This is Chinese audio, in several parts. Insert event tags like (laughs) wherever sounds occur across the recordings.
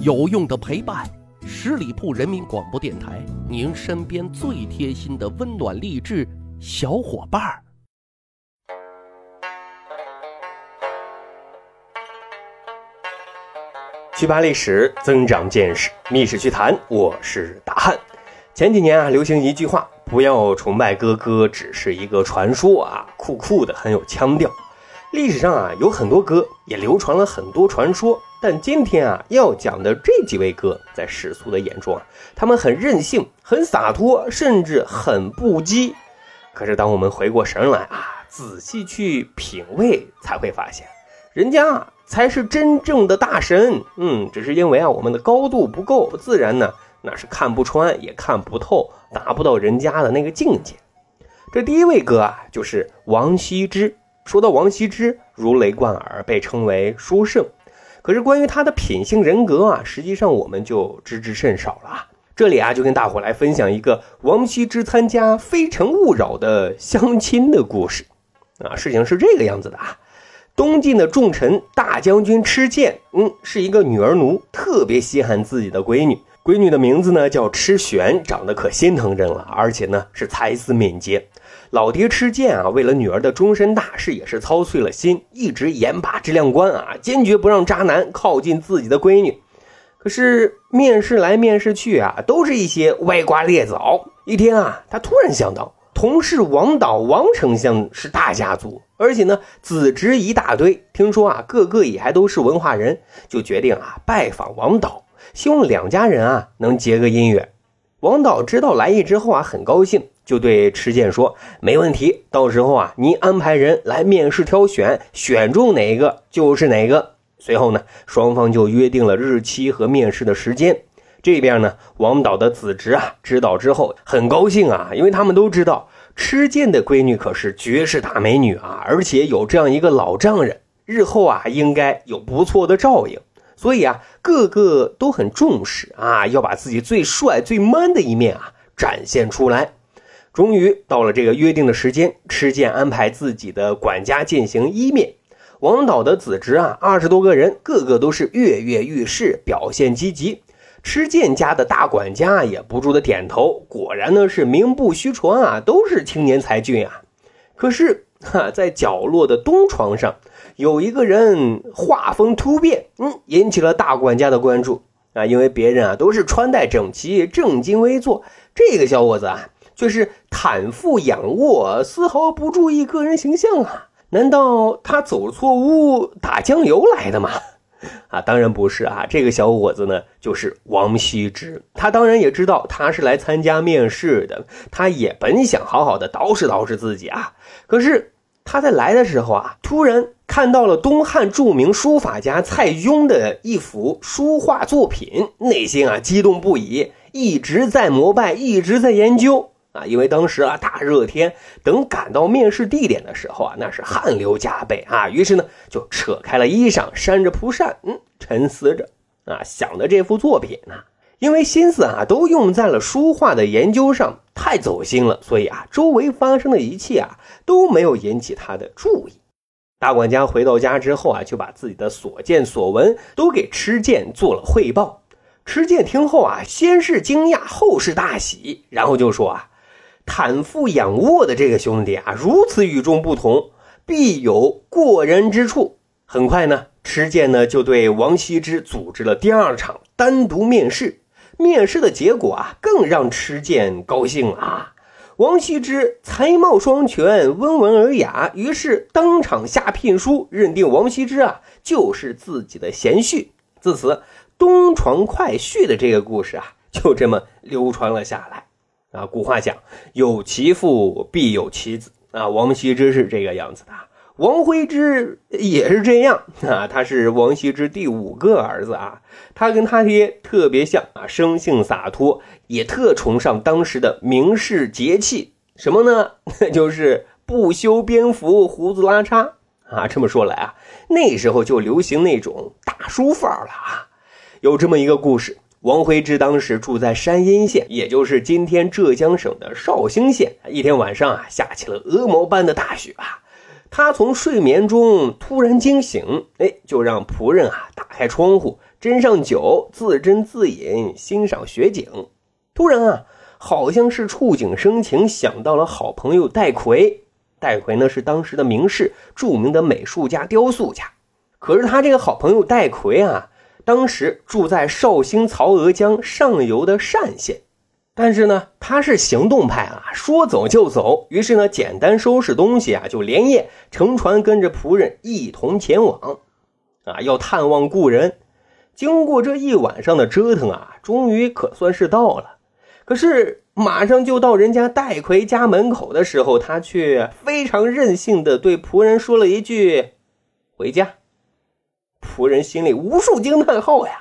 有用的陪伴，十里铺人民广播电台，您身边最贴心的温暖励志小伙伴儿。趣扒历史，增长见识，密史趣谈。我是大汉。前几年啊，流行一句话：不要崇拜哥哥，只是一个传说啊，酷酷的，很有腔调。历史上啊，有很多哥，也流传了很多传说。但今天啊，要讲的这几位哥，在世俗的眼中啊，他们很任性，很洒脱，甚至很不羁。可是当我们回过神来啊，仔细去品味，才会发现，人家啊才是真正的大神。嗯，只是因为啊，我们的高度不够，自然呢，那是看不穿，也看不透，达不到人家的那个境界。这第一位哥啊，就是王羲之。说到王羲之，如雷贯耳，被称为书圣。可是关于他的品性人格啊，实际上我们就知之甚少了。这里啊，就跟大伙来分享一个王羲之参加《非诚勿扰》的相亲的故事。啊，事情是这个样子的啊。东晋的重臣大将军吃剑，嗯，是一个女儿奴，特别稀罕自己的闺女。闺女的名字呢叫吃玄，长得可心疼人了，而且呢是才思敏捷。老爹吃剑啊，为了女儿的终身大事也是操碎了心，一直严把质量关啊，坚决不让渣男靠近自己的闺女。可是面试来面试去啊，都是一些歪瓜裂枣。一天啊，他突然想到，同事王导王丞相是大家族，而且呢子侄一大堆，听说啊个个也还都是文化人，就决定啊拜访王导，希望两家人啊能结个姻缘。王导知道来意之后啊，很高兴。就对池剑说：“没问题，到时候啊，您安排人来面试挑选，选中哪个就是哪个。”随后呢，双方就约定了日期和面试的时间。这边呢，王导的子侄啊知道之后很高兴啊，因为他们都知道池剑的闺女可是绝世大美女啊，而且有这样一个老丈人，日后啊应该有不错的照应。所以啊，个个都很重视啊，要把自己最帅、最 man 的一面啊展现出来。终于到了这个约定的时间，吃剑安排自己的管家进行一面。王导的子侄啊，二十多个人，个个都是跃跃欲试，表现积极。吃剑家的大管家也不住的点头，果然呢是名不虚传啊，都是青年才俊啊。可是哈，在角落的东床上，有一个人画风突变，嗯，引起了大管家的关注啊，因为别人啊都是穿戴整齐、正襟危坐，这个小伙子啊。却是袒腹仰卧，丝毫不注意个人形象啊！难道他走错屋打酱油来的吗？啊，当然不是啊！这个小伙子呢，就是王羲之。他当然也知道他是来参加面试的，他也本想好好的捯饬捯饬自己啊。可是他在来的时候啊，突然看到了东汉著名书法家蔡邕的一幅书画作品，内心啊激动不已，一直在膜拜，一直在研究。啊，因为当时啊大热天，等赶到面试地点的时候啊，那是汗流浃背啊。于是呢，就扯开了衣裳，扇着蒲扇，嗯，沉思着啊，想的这幅作品呢，因为心思啊都用在了书画的研究上，太走心了，所以啊，周围发生的一切啊都没有引起他的注意。大管家回到家之后啊，就把自己的所见所闻都给池剑做了汇报。池剑听后啊，先是惊讶，后是大喜，然后就说啊。袒腹仰卧的这个兄弟啊，如此与众不同，必有过人之处。很快呢，池剑呢就对王羲之组织了第二场单独面试。面试的结果啊，更让池剑高兴啊。王羲之才貌双全，温文尔雅，于是当场下聘书，认定王羲之啊就是自己的贤婿。自此，东床快婿的这个故事啊，就这么流传了下来。啊，古话讲，有其父必有其子啊。王羲之是这个样子的，王徽之也是这样啊。他是王羲之第五个儿子啊。他跟他爹特别像啊，生性洒脱，也特崇尚当时的名士节气。什么呢？(laughs) 就是不修边幅，胡子拉碴啊。这么说来啊，那时候就流行那种大叔范儿了啊。有这么一个故事。王徽之当时住在山阴县，也就是今天浙江省的绍兴县。一天晚上啊，下起了鹅毛般的大雪啊。他从睡眠中突然惊醒，哎，就让仆人啊打开窗户，斟上酒，自斟自饮，欣赏雪景。突然啊，好像是触景生情，想到了好朋友戴逵。戴逵呢是当时的名士，著名的美术家、雕塑家。可是他这个好朋友戴逵啊，当时住在绍兴曹娥江上游的单县。但是呢，他是行动派啊，说走就走。于是呢，简单收拾东西啊，就连夜乘船跟着仆人一同前往，啊，要探望故人。经过这一晚上的折腾啊，终于可算是到了。可是马上就到人家戴逵家门口的时候，他却非常任性的对仆人说了一句：“回家。”仆人心里无数惊叹号呀。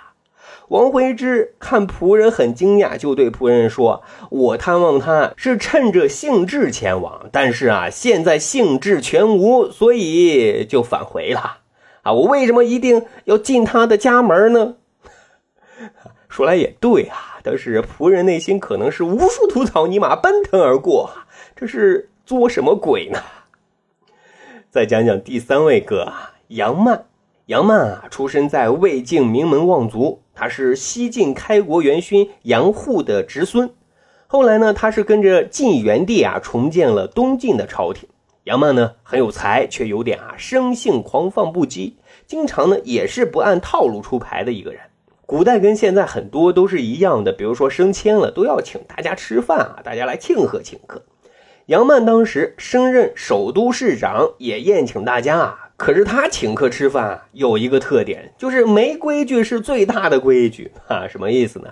王徽之看仆人很惊讶，就对仆人说：“我探望他是趁着兴致前往，但是啊，现在兴致全无，所以就返回了。啊，我为什么一定要进他的家门呢？” (laughs) 说来也对啊，但是仆人内心可能是无数土草泥马奔腾而过，这是作什么鬼呢？再讲讲第三位哥啊，杨曼。杨曼啊，出生在魏晋名门望族，他是西晋开国元勋杨户的侄孙。后来呢，他是跟着晋元帝啊，重建了东晋的朝廷。杨曼呢很有才，却有点啊生性狂放不羁，经常呢也是不按套路出牌的一个人。古代跟现在很多都是一样的，比如说升迁了都要请大家吃饭啊，大家来庆贺庆贺。杨曼当时升任首都市长，也宴请大家啊。可是他请客吃饭有一个特点，就是没规矩是最大的规矩啊！什么意思呢？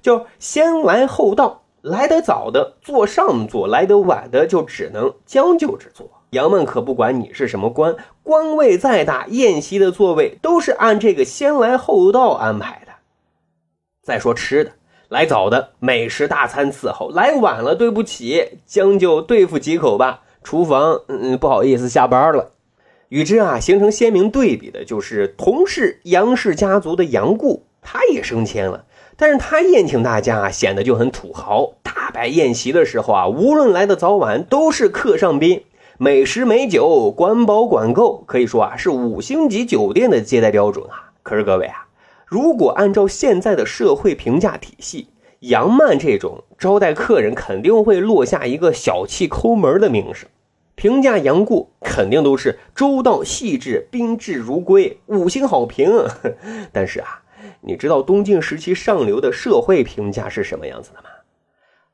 就先来后到，来得早的坐上座，来得晚的就只能将就着坐。杨曼可不管你是什么官，官位再大，宴席的座位都是按这个先来后到安排的。再说吃的，来早的美食大餐伺候，来晚了对不起，将就对付几口吧。厨房，嗯，不好意思，下班了。与之啊形成鲜明对比的就是同是杨氏家族的杨固，他也升迁了，但是他宴请大家啊显得就很土豪。大摆宴席的时候啊，无论来的早晚都是客上宾，美食美酒，管饱管够，可以说啊是五星级酒店的接待标准啊。可是各位啊，如果按照现在的社会评价体系，杨曼这种招待客人肯定会落下一个小气抠门的名声。评价杨固肯定都是周到细致、宾至如归，五星好评。(laughs) 但是啊，你知道东晋时期上流的社会评价是什么样子的吗？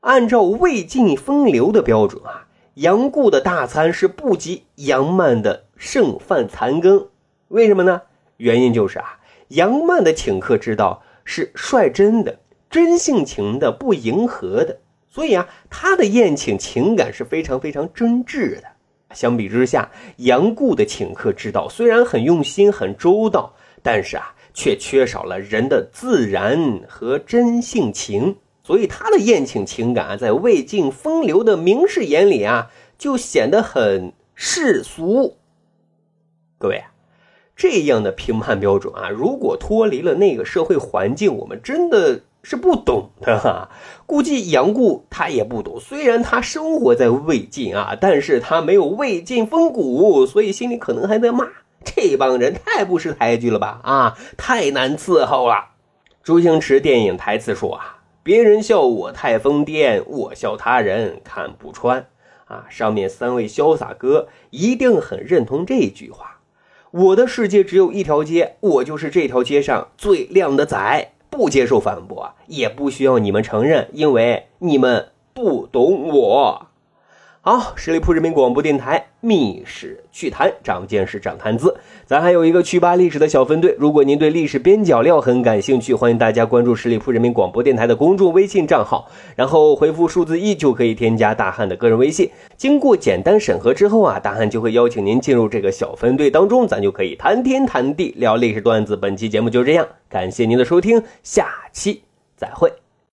按照魏晋风流的标准啊，杨固的大餐是不及杨曼的剩饭残羹。为什么呢？原因就是啊，杨曼的请客之道是率真的、真性情的、不迎合的，所以啊，他的宴请情感是非常非常真挚的。相比之下，杨固的请客之道虽然很用心、很周到，但是啊，却缺少了人的自然和真性情。所以他的宴请情感啊，在魏晋风流的名士眼里啊，就显得很世俗。各位啊，这样的评判标准啊，如果脱离了那个社会环境，我们真的。是不懂的哈，估计杨固他也不懂。虽然他生活在魏晋啊，但是他没有魏晋风骨，所以心里可能还在骂这帮人太不识抬举了吧啊，太难伺候了。周星驰电影台词说啊，别人笑我太疯癫，我笑他人看不穿啊。上面三位潇洒哥一定很认同这句话。我的世界只有一条街，我就是这条街上最靓的仔。不接受反驳，也不需要你们承认，因为你们不懂我。好，十里铺人民广播电台《密史趣谈》，长见识，长谈资。咱还有一个趣吧历史的小分队，如果您对历史边角料很感兴趣，欢迎大家关注十里铺人民广播电台的公众微信账号，然后回复数字一就可以添加大汉的个人微信。经过简单审核之后啊，大汉就会邀请您进入这个小分队当中，咱就可以谈天谈地聊历史段子。本期节目就这样，感谢您的收听，下期再会。